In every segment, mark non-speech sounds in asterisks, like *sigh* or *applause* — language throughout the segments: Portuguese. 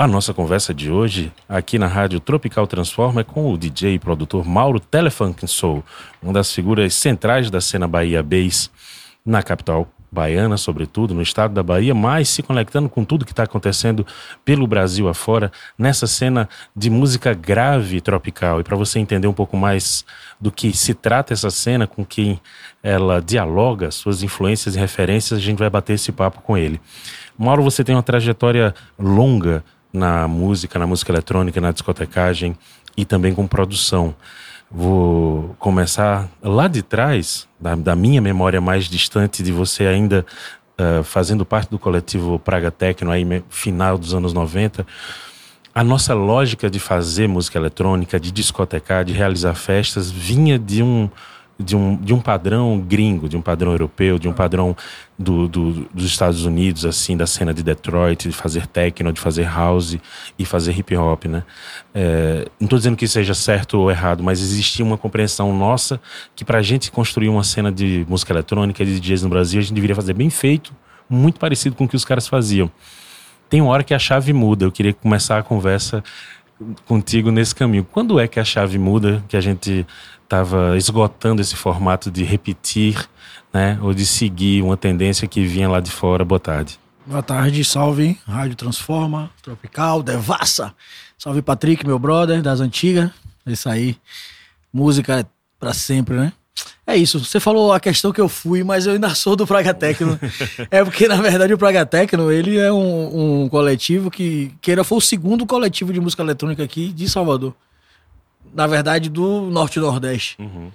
A nossa conversa de hoje, aqui na Rádio Tropical Transforma, é com o DJ e produtor Mauro Telefunk Soul, uma das figuras centrais da cena Bahia Bass na capital baiana, sobretudo, no estado da Bahia, mas se conectando com tudo que está acontecendo pelo Brasil afora, nessa cena de música grave tropical. E para você entender um pouco mais do que se trata essa cena, com quem ela dialoga, suas influências e referências, a gente vai bater esse papo com ele. Mauro, você tem uma trajetória longa na música, na música eletrônica, na discotecagem e também com produção. Vou começar lá de trás, da, da minha memória mais distante de você ainda uh, fazendo parte do coletivo Praga Tecno, aí final dos anos 90. A nossa lógica de fazer música eletrônica, de discotecar, de realizar festas, vinha de um, de um, de um padrão gringo, de um padrão europeu, de um padrão do, do, dos Estados Unidos, assim, da cena de Detroit, de fazer techno, de fazer house e fazer hip hop, né? É, não estou dizendo que seja certo ou errado, mas existia uma compreensão nossa que para a gente construir uma cena de música eletrônica, de DJs no Brasil, a gente deveria fazer bem feito, muito parecido com o que os caras faziam. Tem uma hora que a chave muda, eu queria começar a conversa contigo nesse caminho. Quando é que a chave muda, que a gente estava esgotando esse formato de repetir, né, ou de seguir uma tendência que vinha lá de fora. Boa tarde. Boa tarde, salve Rádio Transforma, Tropical, Devassa. Salve Patrick, meu brother das antigas. É isso aí. Música é pra sempre, né? É isso. Você falou a questão que eu fui, mas eu ainda *laughs* sou do Praga Tecno. é porque, na verdade, o Praga Tecno, ele é um, um coletivo que, que era, foi o segundo coletivo de música eletrônica aqui de Salvador na verdade, do Norte e Nordeste. Uhum.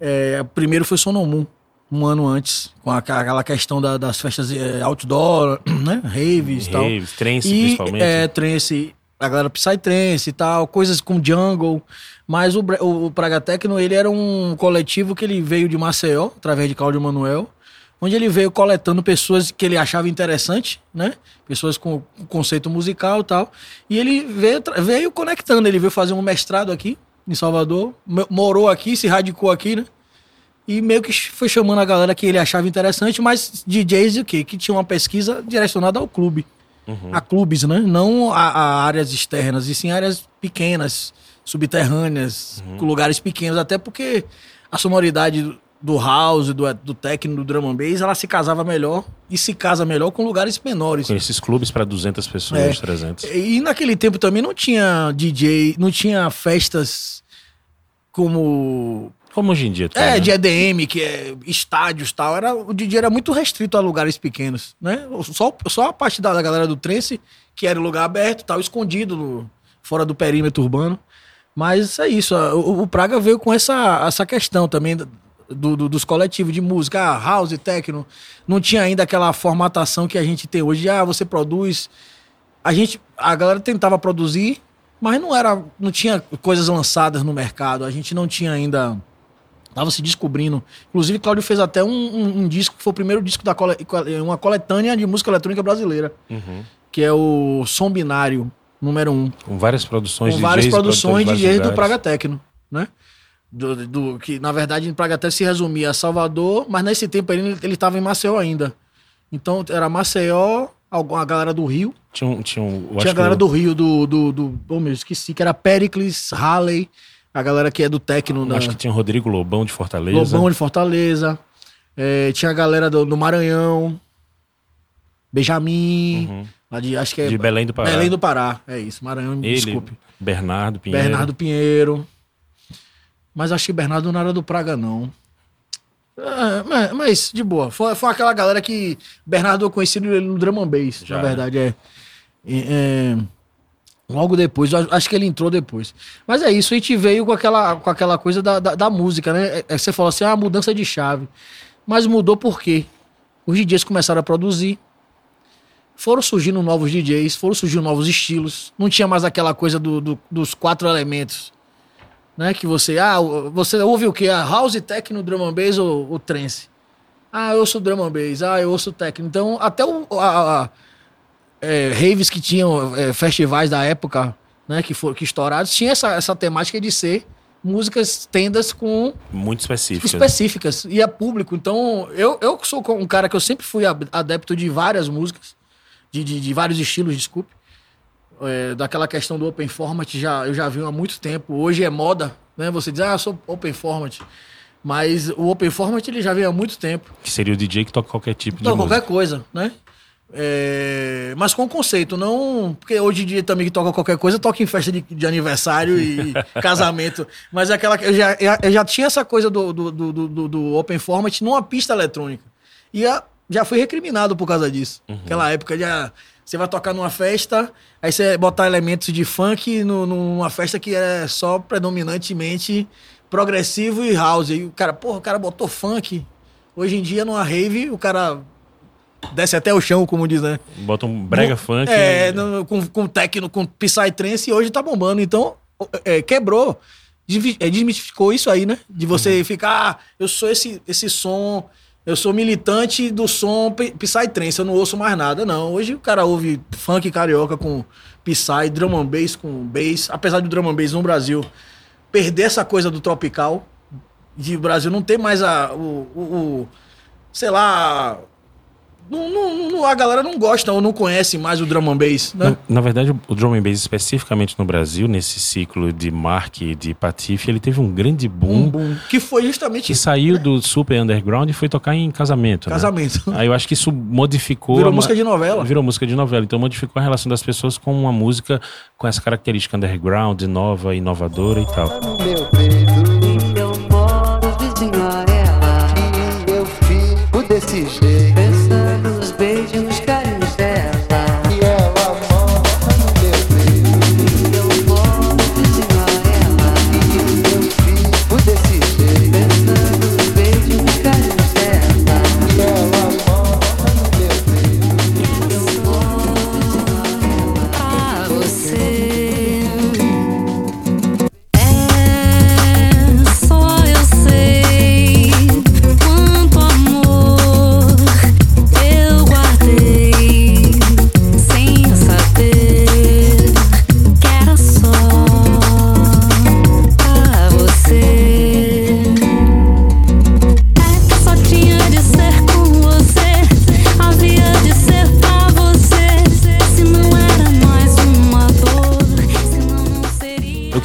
É, primeiro foi Sonomun, um ano antes, com aquela questão da, das festas é, outdoor, *clears throat* né? Raves e tal. Raves, trance, principalmente. É, trance, a galera Psytrance e tal, coisas com jungle. Mas o, o, Praga Tecno, ele era um coletivo que ele veio de Maceió, através de Cláudio Manuel, onde ele veio coletando pessoas que ele achava interessante, né? Pessoas com conceito musical e tal. E ele veio, veio conectando, ele veio fazer um mestrado aqui, em Salvador, morou aqui, se radicou aqui, né? E meio que foi chamando a galera que ele achava interessante, mas DJs o quê? Que tinha uma pesquisa direcionada ao clube. Uhum. A clubes, né? Não a, a, áreas externas, e sim áreas pequenas, subterrâneas, uhum. lugares pequenos, até porque a sonoridade do house, do, do techno, do drum and bass, ela se casava melhor e se casa melhor com lugares menores. Com esses clubes para 200 pessoas, é. 300. E naquele tempo também não tinha DJ, não tinha festas como como hoje em dia. Tá, é, né? de EDM, que é estádios e tal. Era, o DJ era muito restrito a lugares pequenos, né? Só, só a parte da, da galera do trance, que era lugar aberto, tal, escondido, no, fora do perímetro urbano. Mas é isso, o, o Praga veio com essa, essa questão também do, do, dos coletivos de música, ah, house, techno, não tinha ainda aquela formatação que a gente tem hoje. Ah, você produz. A gente, a galera tentava produzir, mas não era, não tinha coisas lançadas no mercado. A gente não tinha ainda tava se descobrindo. Inclusive, Cláudio fez até um, um, um, disco, que foi o primeiro disco da cole, uma coletânea de música eletrônica brasileira, uhum. que é o Som Binário número um. Com várias produções Com várias produções de DJs do Praga Tecno, né? Do, do, que na verdade em Praga até se resumia a Salvador, mas nesse tempo ele estava em Maceió ainda. Então era Maceió, a galera do Rio. Tinha, um, tinha, um, tinha a galera do Rio, do. do, do oh, meu, esqueci, que era Pericles, Halley, a galera que é do Tecno. Da... Acho que tinha o Rodrigo Lobão de Fortaleza. Lobão de Fortaleza. É, tinha a galera do, do Maranhão. Benjamin. Uhum. Lá de, acho que é. De Belém do Pará. Belém do Pará, é isso. Maranhão, Ele, desculpe. Bernardo Pinheiro. Bernardo Pinheiro. Mas acho que Bernardo não era do Praga, não. É, mas, mas, de boa. Foi, foi aquela galera que Bernardo eu conheci no drum and bass, Já, na verdade, é. é. Logo depois, acho que ele entrou depois. Mas é isso, a gente veio com aquela, com aquela coisa da, da, da música, né? É, é você falou assim, ah, mudança de chave. Mas mudou por quê? Os DJs começaram a produzir, foram surgindo novos DJs, foram surgindo novos estilos. Não tinha mais aquela coisa do, do, dos quatro elementos né? Que você, ah, você ouve o que? A house, techno, drum and bass ou o trance? Ah, eu ouço drum and bass, ah, eu ouço techno. Então, até o, a, a é, raves que tinham é, festivais da época, né, que foram que estourados, tinha essa, essa temática de ser músicas tendas com muito específicas. específicas e é público. Então, eu, eu sou um cara que eu sempre fui adepto de várias músicas, de, de, de vários estilos, desculpe. é, daquela questão do open format, já, eu já vi há muito tempo. Hoje é moda, né? Você diz, ah, eu sou open format. Mas o open format ele já veio há muito tempo. Que seria o DJ que toca qualquer tipo Toca de música. qualquer coisa, né? É, mas com conceito, não. Porque hoje em dia também que toca qualquer coisa, toca em festa de, de aniversário e *laughs* casamento. Mas é aquela. Eu já, eu já tinha essa coisa do, do, do, do- do open format numa pista eletrônica. E a- já fui recriminado por causa disso. Aquela época já. Você vai tocar numa festa, aí você botar elementos de funk no- numa festa que é só predominantemente progressivo e house. E o cara, porra, o cara botou funk. Hoje em dia, numa rave, o cara desce até o chão, como diz, né? Bota um brega funk. É, no- com, com techno, com psytrance, e hoje tá bombando. Então, é, quebrou, é, desmistificou isso aí, né? De você ficar, ah, eu sou esse, esse som, eu sou militante do som psytrance, eu não ouço mais nada. Não, hoje o cara ouve funk carioca com psy, drum and bass com bass. Apesar do drum and bass no Brasil perder essa coisa do tropical, de Brasil não ter mais a, o, o- o- sei lá, não, não- não- a galera não gosta ou não conhece mais o drum and bass, né? Na, na verdade, o drum and bass, especificamente no Brasil, nesse ciclo de Mark e de Patife, ele teve um grande boom, Um boom. Que foi justamente que saiu do super underground e foi tocar em casamento. né? casamento. Aí eu acho que isso modificou. Virou música de novela. Virou música de novela. Então modificou a relação das pessoas com uma música com essa característica underground, nova, inovadora e tal. meu peito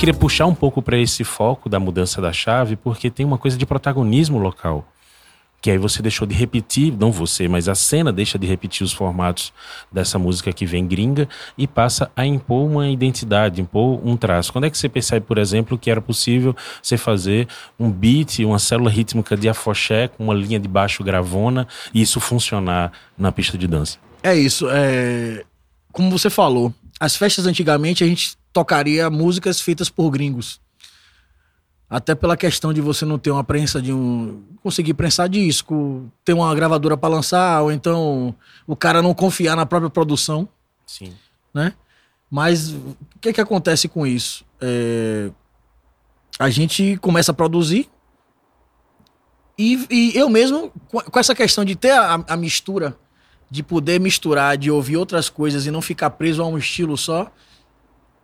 queria puxar um pouco para esse foco da mudança da chave, porque tem uma coisa de protagonismo local. Que aí você deixou de repetir, não você, mas a cena deixa de repetir os formatos dessa música que vem gringa e passa a impor uma identidade, impor um traço. Quando é que você percebe, por exemplo, que era possível você fazer um beat, uma célula rítmica de afoxé com uma linha de baixo gravona e isso funcionar na pista de dança? É isso. É... Como você falou, as festas antigamente a gente tocaria músicas feitas por gringos. Até pela questão de você não ter uma prensa de um. conseguir prensar disco, ter uma gravadora para lançar, ou então o cara não confiar na própria produção. Sim. né? Mas o que que acontece com isso? É, a gente começa a produzir e, e eu mesmo, com com essa questão de ter a, a mistura, de poder misturar, de ouvir outras coisas e não ficar preso a um estilo só,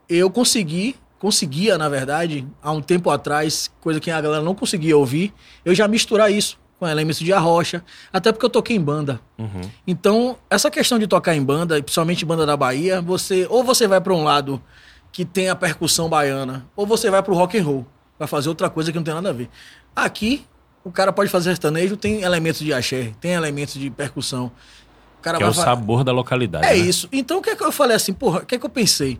eu consegui, conseguia, na verdade, há um tempo atrás, coisa que a galera não conseguia ouvir, eu já misturar isso com elementos de arrocha, até porque eu toquei em banda. Uhum. Então, essa questão de tocar em banda, principalmente banda da Bahia, você ou você vai para um lado que tem a percussão baiana, ou você vai para o rock and roll, vai fazer outra coisa que não tem nada a ver. Aqui, o cara pode fazer sertanejo, tem elementos de axé, tem elementos de percussão. O cara Que é o sabor da localidade. é né? isso. Então, o que é que eu falei assim, porra, o que é que eu pensei?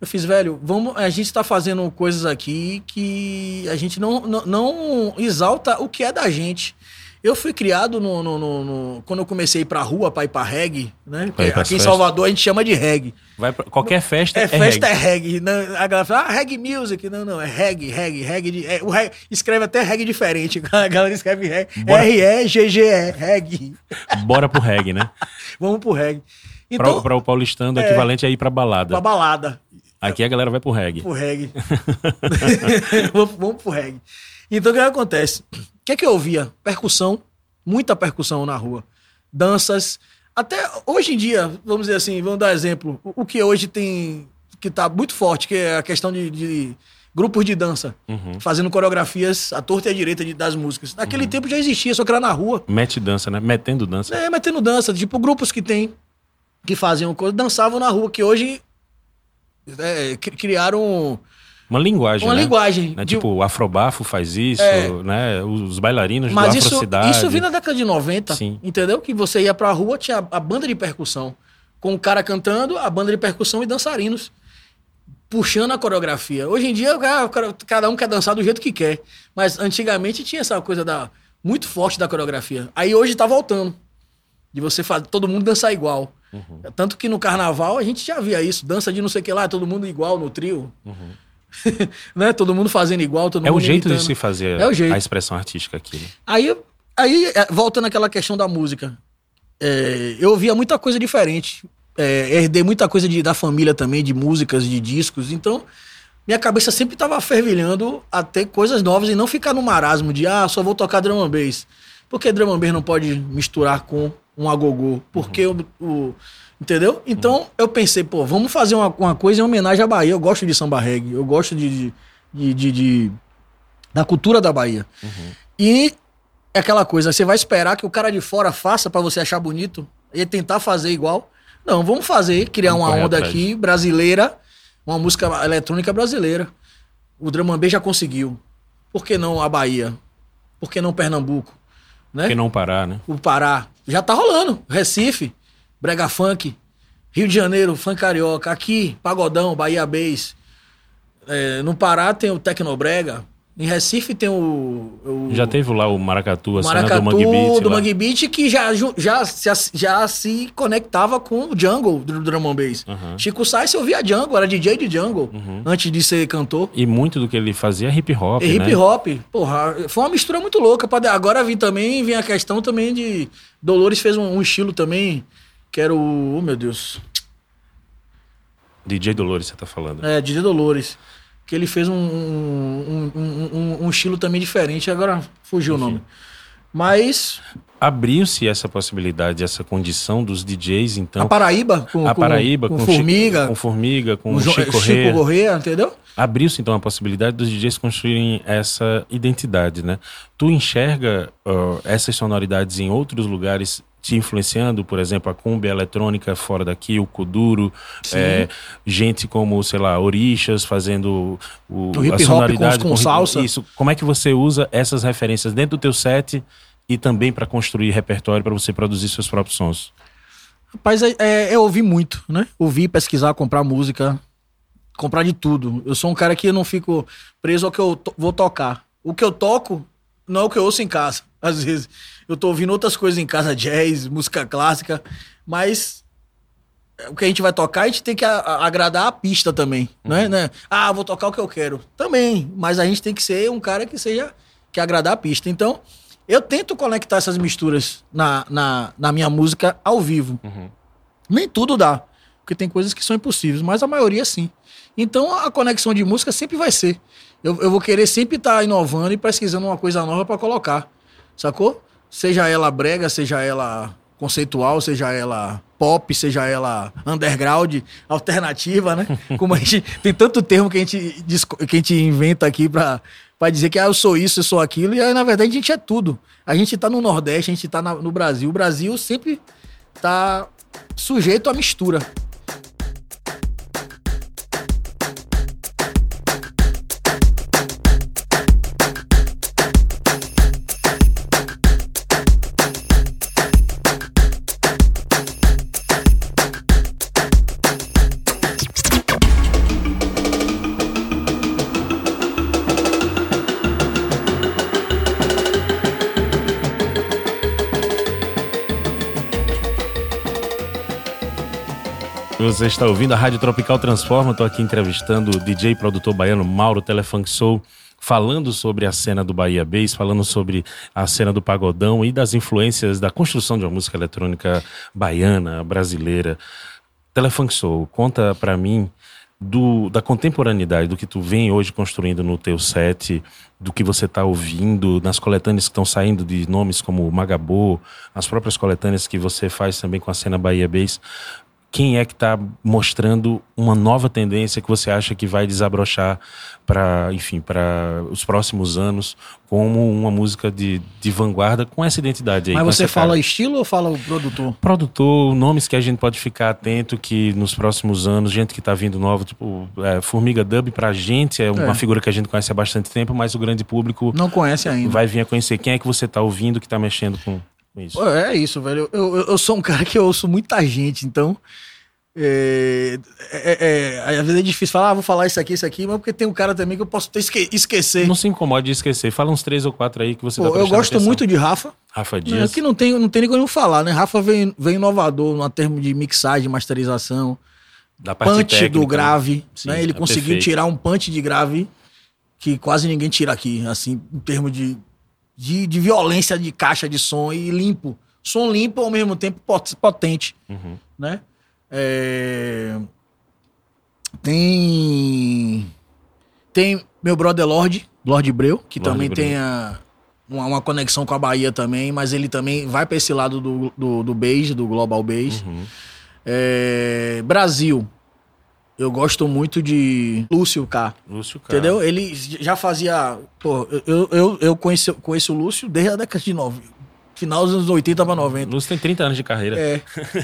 Eu fiz, velho, vamos, a gente tá fazendo coisas aqui que a gente não, não, não exalta o que é da gente. Eu fui criado no, no- no- no- quando eu comecei a ir pra rua, pra ir pra reggae, né? Pra Aqui em. Salvador a gente chama de reggae. Vai pra- qualquer festa É, é, festa reggae. é reggae. Não, a galera fala, ah, reggae music. Não, não, é reggae, reggae, reggae. De, é, o reggae escreve até reggae diferente. *laughs* A galera escreve reggae. R-E-G-G-E, reggae. Bora pro reggae, né? *laughs* Vamos pro reggae. Então, pra o paulistano, o É. equivalente é ir pra balada. pra balada. Aqui a galera vai pro reggae. pro reggae. *laughs* vamos, pro reggae. Então o que acontece? O que é que eu ouvia? Percussão, muita percussão na rua. Danças. Até hoje em dia, vamos dizer assim, vamos dar exemplo. O, que hoje tem. que tá muito forte, que é a questão de, de grupos de dança. Uhum. Fazendo coreografias à torta e à direita de- das músicas. Naquele tempo já existia, só que era na rua. Mete dança, né? Metendo dança. É, metendo dança, tipo grupos que tem, que faziam coisa, dançavam na rua, que hoje é, cri- criaram Uma linguagem, uma né? linguagem. Né? de- Tipo, o Afrobafo faz isso, É. né? Os bailarinos mas do isso, Afrocidade. isso vinha na década de 90, Sim. entendeu? Que você ia pra rua, tinha a banda de percussão. Com o cara cantando, a banda de percussão e dançarinos. Puxando a coreografia. Hoje em dia, cada um quer dançar do jeito que quer. Mas antigamente tinha essa coisa da muito forte da coreografia. Aí hoje tá voltando. De você fazer todo mundo dançar igual. Uhum. Tanto que no carnaval a gente já via isso. Dança de não sei o que lá, todo mundo igual no trio. *laughs* né? Todo mundo fazendo igual, todo Uhum. É o mundo jeito de imitando. se fazer É a expressão artística aqui. né? Aí, aí é, voltando àquela questão da música, é, eu ouvia muita coisa diferente. É, herdei muita coisa de- da família também, de músicas, de discos. Então, minha cabeça sempre estava fervilhando a ter coisas novas e não ficar no marasmo de, ah, só vou tocar drum and bass. Por que drum and bass não pode misturar com um agogô? Porque o, o- Entendeu? Então, eu pensei, pô, vamos fazer uma, uma coisa em homenagem à Bahia. Eu gosto de samba reggae, eu gosto de- de- de- de da cultura da Bahia. E é aquela coisa, você vai esperar que o cara de fora faça pra você achar bonito e tentar fazer igual? Não, vamos fazer, criar Vamos uma onda atrás. aqui brasileira, uma música eletrônica brasileira. O Drum and Bass já conseguiu. Por que não a Bahia? Por que não Pernambuco? Né? Por que não parar, né? O Pará. Já tá rolando. Recife, Brega Funk, Rio de Janeiro, Funk Carioca. Aqui, Pagodão, Bahia Bass. É, no Pará tem o Tecnobrega. Em Recife tem o. o Já teve lá o Maracatu, a cena Maracatu do Mangue Beat. do lá. Mangue Beat que já, já, já, já se conectava com o Jungle do Drum and Bass. Aham. Chico Sainz ouvia Jungle, era DJ de Jungle, antes de ser cantor. E muito do que ele fazia é hip hop, E hip né? hop, porra, foi uma mistura muito louca. Agora vim também, vem a questão também de. Dolores fez um, um estilo também, que era o. Oh, meu Deus. DJ Dolores, você tá falando. É, DJ Dolores. Que ele fez um, um, um, um- estilo também diferente, agora fugiu o nome. Mas Abriu-se essa possibilidade, essa condição dos DJs, então. a Paraíba, com, a com- Paraíba, com, com, Formiga, Chico, com Formiga, com com Chico Chico Corrêa. Corrêa, entendeu? Abriu-se então a possibilidade dos DJs construírem essa identidade, né? Tu enxerga ó, essas sonoridades em outros lugares te influenciando, por exemplo, a cumbia eletrônica fora daqui, o kuduro, é, gente como, sei lá, orixas fazendo o, O hip a hop com- com hip- salsa. Isso. Como é que você usa essas referências dentro do teu set e também para construir repertório para você produzir seus próprios sons? Rapaz, é, é, é ouvir muito, né? Ouvir, pesquisar, comprar música, comprar de tudo. Eu sou um cara que eu não fico preso ao que eu to- vou tocar. O que eu toco não é o que eu ouço em casa. *laughs* Às vezes eu tô ouvindo outras coisas em casa, jazz, música clássica, mas o que a gente vai tocar, a gente tem que a- a- agradar a pista também, né? né? Ah, vou tocar o que eu quero. Também, mas a gente tem que ser um cara que seja que agradar a pista. Então, eu tento conectar essas misturas na, na, na minha música ao vivo. Nem tudo dá, porque tem coisas que são impossíveis, mas a maioria sim. Então a conexão de música sempre vai ser. Eu, eu vou querer sempre estar inovando e pesquisando uma coisa nova para colocar, sacou? Seja ela brega, seja ela conceitual, seja ela pop, seja ela underground, alternativa, né? *laughs* Como a gente tem tanto termo que a gente, que a gente inventa aqui para para dizer que ah, eu sou isso, eu sou aquilo, e aí, na verdade a gente é tudo. A gente tá no Nordeste, a gente tá na- no Brasil. O Brasil sempre tá sujeito à mistura. Você está ouvindo a Rádio Tropical Transforma. Estou aqui entrevistando o DJ produtor baiano Mauro Telefunk Soul, falando sobre a cena do Bahia Bass, falando sobre a cena do pagodão e das influências da construção de uma música eletrônica baiana, brasileira. Telefunk Soul, conta para mim do, da contemporaneidade, do que tu vem hoje construindo no teu set, do que você está ouvindo, nas coletâneas que estão saindo de nomes como Magabô, as próprias coletâneas que você faz também com a cena Bahia Bass. Quem é que está mostrando uma nova tendência que você acha que vai desabrochar para, enfim, para os próximos anos como uma música de, de vanguarda com essa identidade aí. Mas você fala cara? estilo ou fala o produtor? produtor, nomes que a gente pode ficar atento que nos próximos anos, gente que tá vindo nova, tipo, é, Formiga Dub pra gente é uma É. figura que a gente conhece há bastante tempo, mas o grande público Não conhece ainda. vai vir a conhecer. Quem é que você tá ouvindo que tá mexendo com com isso? É isso, velho. Eu, eu, eu sou um cara que eu ouço muita gente, então. É, é, é, às vezes é difícil falar, ah, vou falar isso aqui, isso aqui, mas porque tem um cara também que eu posso ter esque- esquecer. Não se incomode de esquecer. Fala uns três ou quatro aí que você Pô, tá eu gosto atenção. muito de Rafa. Rafa Né, Dias. que não tem, não tem nem como falar, né? Rafa vem, vem inovador no termo de mixagem, masterização, da parte punch técnica, do grave. Sim, né? Ele é conseguiu perfeito. tirar um punch de grave que quase ninguém tira aqui, assim, em termos de, de, de violência de caixa de som e limpo. Som limpo ao mesmo tempo pot- potente, Uhum. né? É, Tem... Tem meu brother Lorde, Lorde Breu, que Lorde também Breu. tem a- uma, uma conexão com a Bahia também, mas ele também vai para esse lado do, do, do bass, do global bass. Uhum. É, Brasil. Eu gosto muito de Lúcio K. Lúcio Cara. Entendeu? Ele já fazia. Pô, eu, eu, eu conheço, conheço o Lúcio desde a década de 9. Final dos anos 80 para 90. Lúcio tem 30 anos de carreira. É.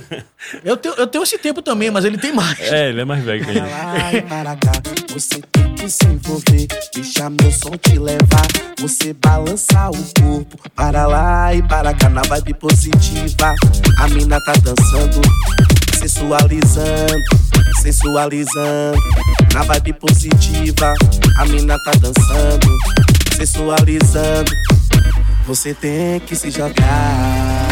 *laughs* Eu tenho, eu tenho esse tempo também, mas ele tem mais. É, ele é mais velho que Pra ele. você tem que se envolver. Deixa meu som te levar. Você balançar o corpo. Para lá e para cá, na vibe positiva. A mina tá dançando, sensualizando, sensualizando. Na vibe positiva, a mina tá dançando, sensualizando. Você tem que se jogar.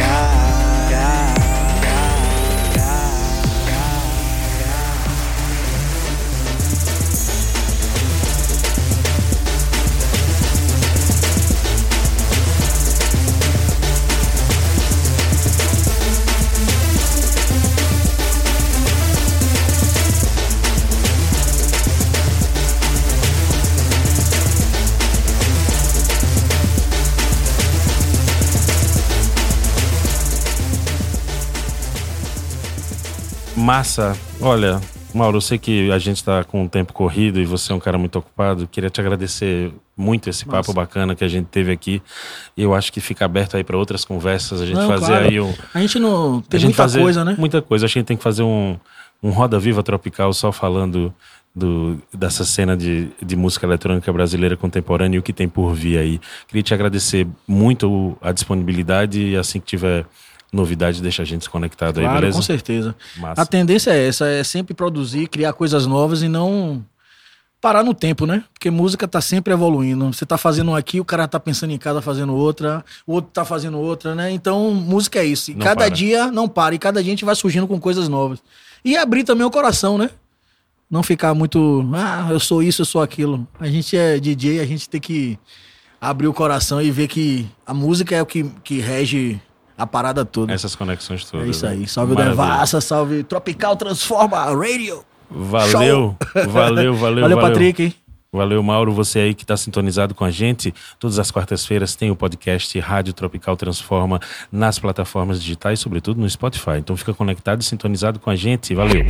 Massa. Olha, Mauro, eu sei que a gente está com o tempo corrido e você é um cara muito ocupado. Queria te agradecer muito esse papo Massa. bacana que a gente teve aqui. E eu acho que fica aberto aí para outras conversas. A gente Não, fazer claro. aí um. A gente não. Tem gente muita coisa, né? Muita coisa. A gente tem que fazer um, um Roda Viva Tropical só falando do, dessa cena de, de música eletrônica brasileira contemporânea e o que tem por vir aí. Queria te agradecer muito a disponibilidade e assim que tiver novidade, deixa a gente se conectado aí, Claro, beleza? com certeza. Massa. A tendência é essa, é sempre produzir, criar coisas novas e não parar no tempo, né? Porque música tá sempre evoluindo. Você tá fazendo um aqui, o cara tá pensando em casa fazendo outra, o outro tá fazendo outra, né? Então, música é isso. E Não cada para. dia não para, e cada dia a gente vai surgindo com coisas novas. E abrir também o coração, né? Não ficar muito, ah, eu sou isso, eu sou aquilo. A gente é DJ, a gente tem que abrir o coração e ver que a música é o que, que rege a parada toda. Essas conexões todas. É isso né? aí. Salve o Maravilha. Devassa, salve Tropical Transforma Radio. *laughs* Valeu, valeu, valeu, Valeu, Patrick. hein? Valeu, Mauro. Você aí que está sintonizado com a gente. Todas as quartas-feiras tem o podcast Rádio Tropical Transforma nas plataformas digitais, sobretudo no Spotify. Então fica conectado e sintonizado com a gente. Valeu.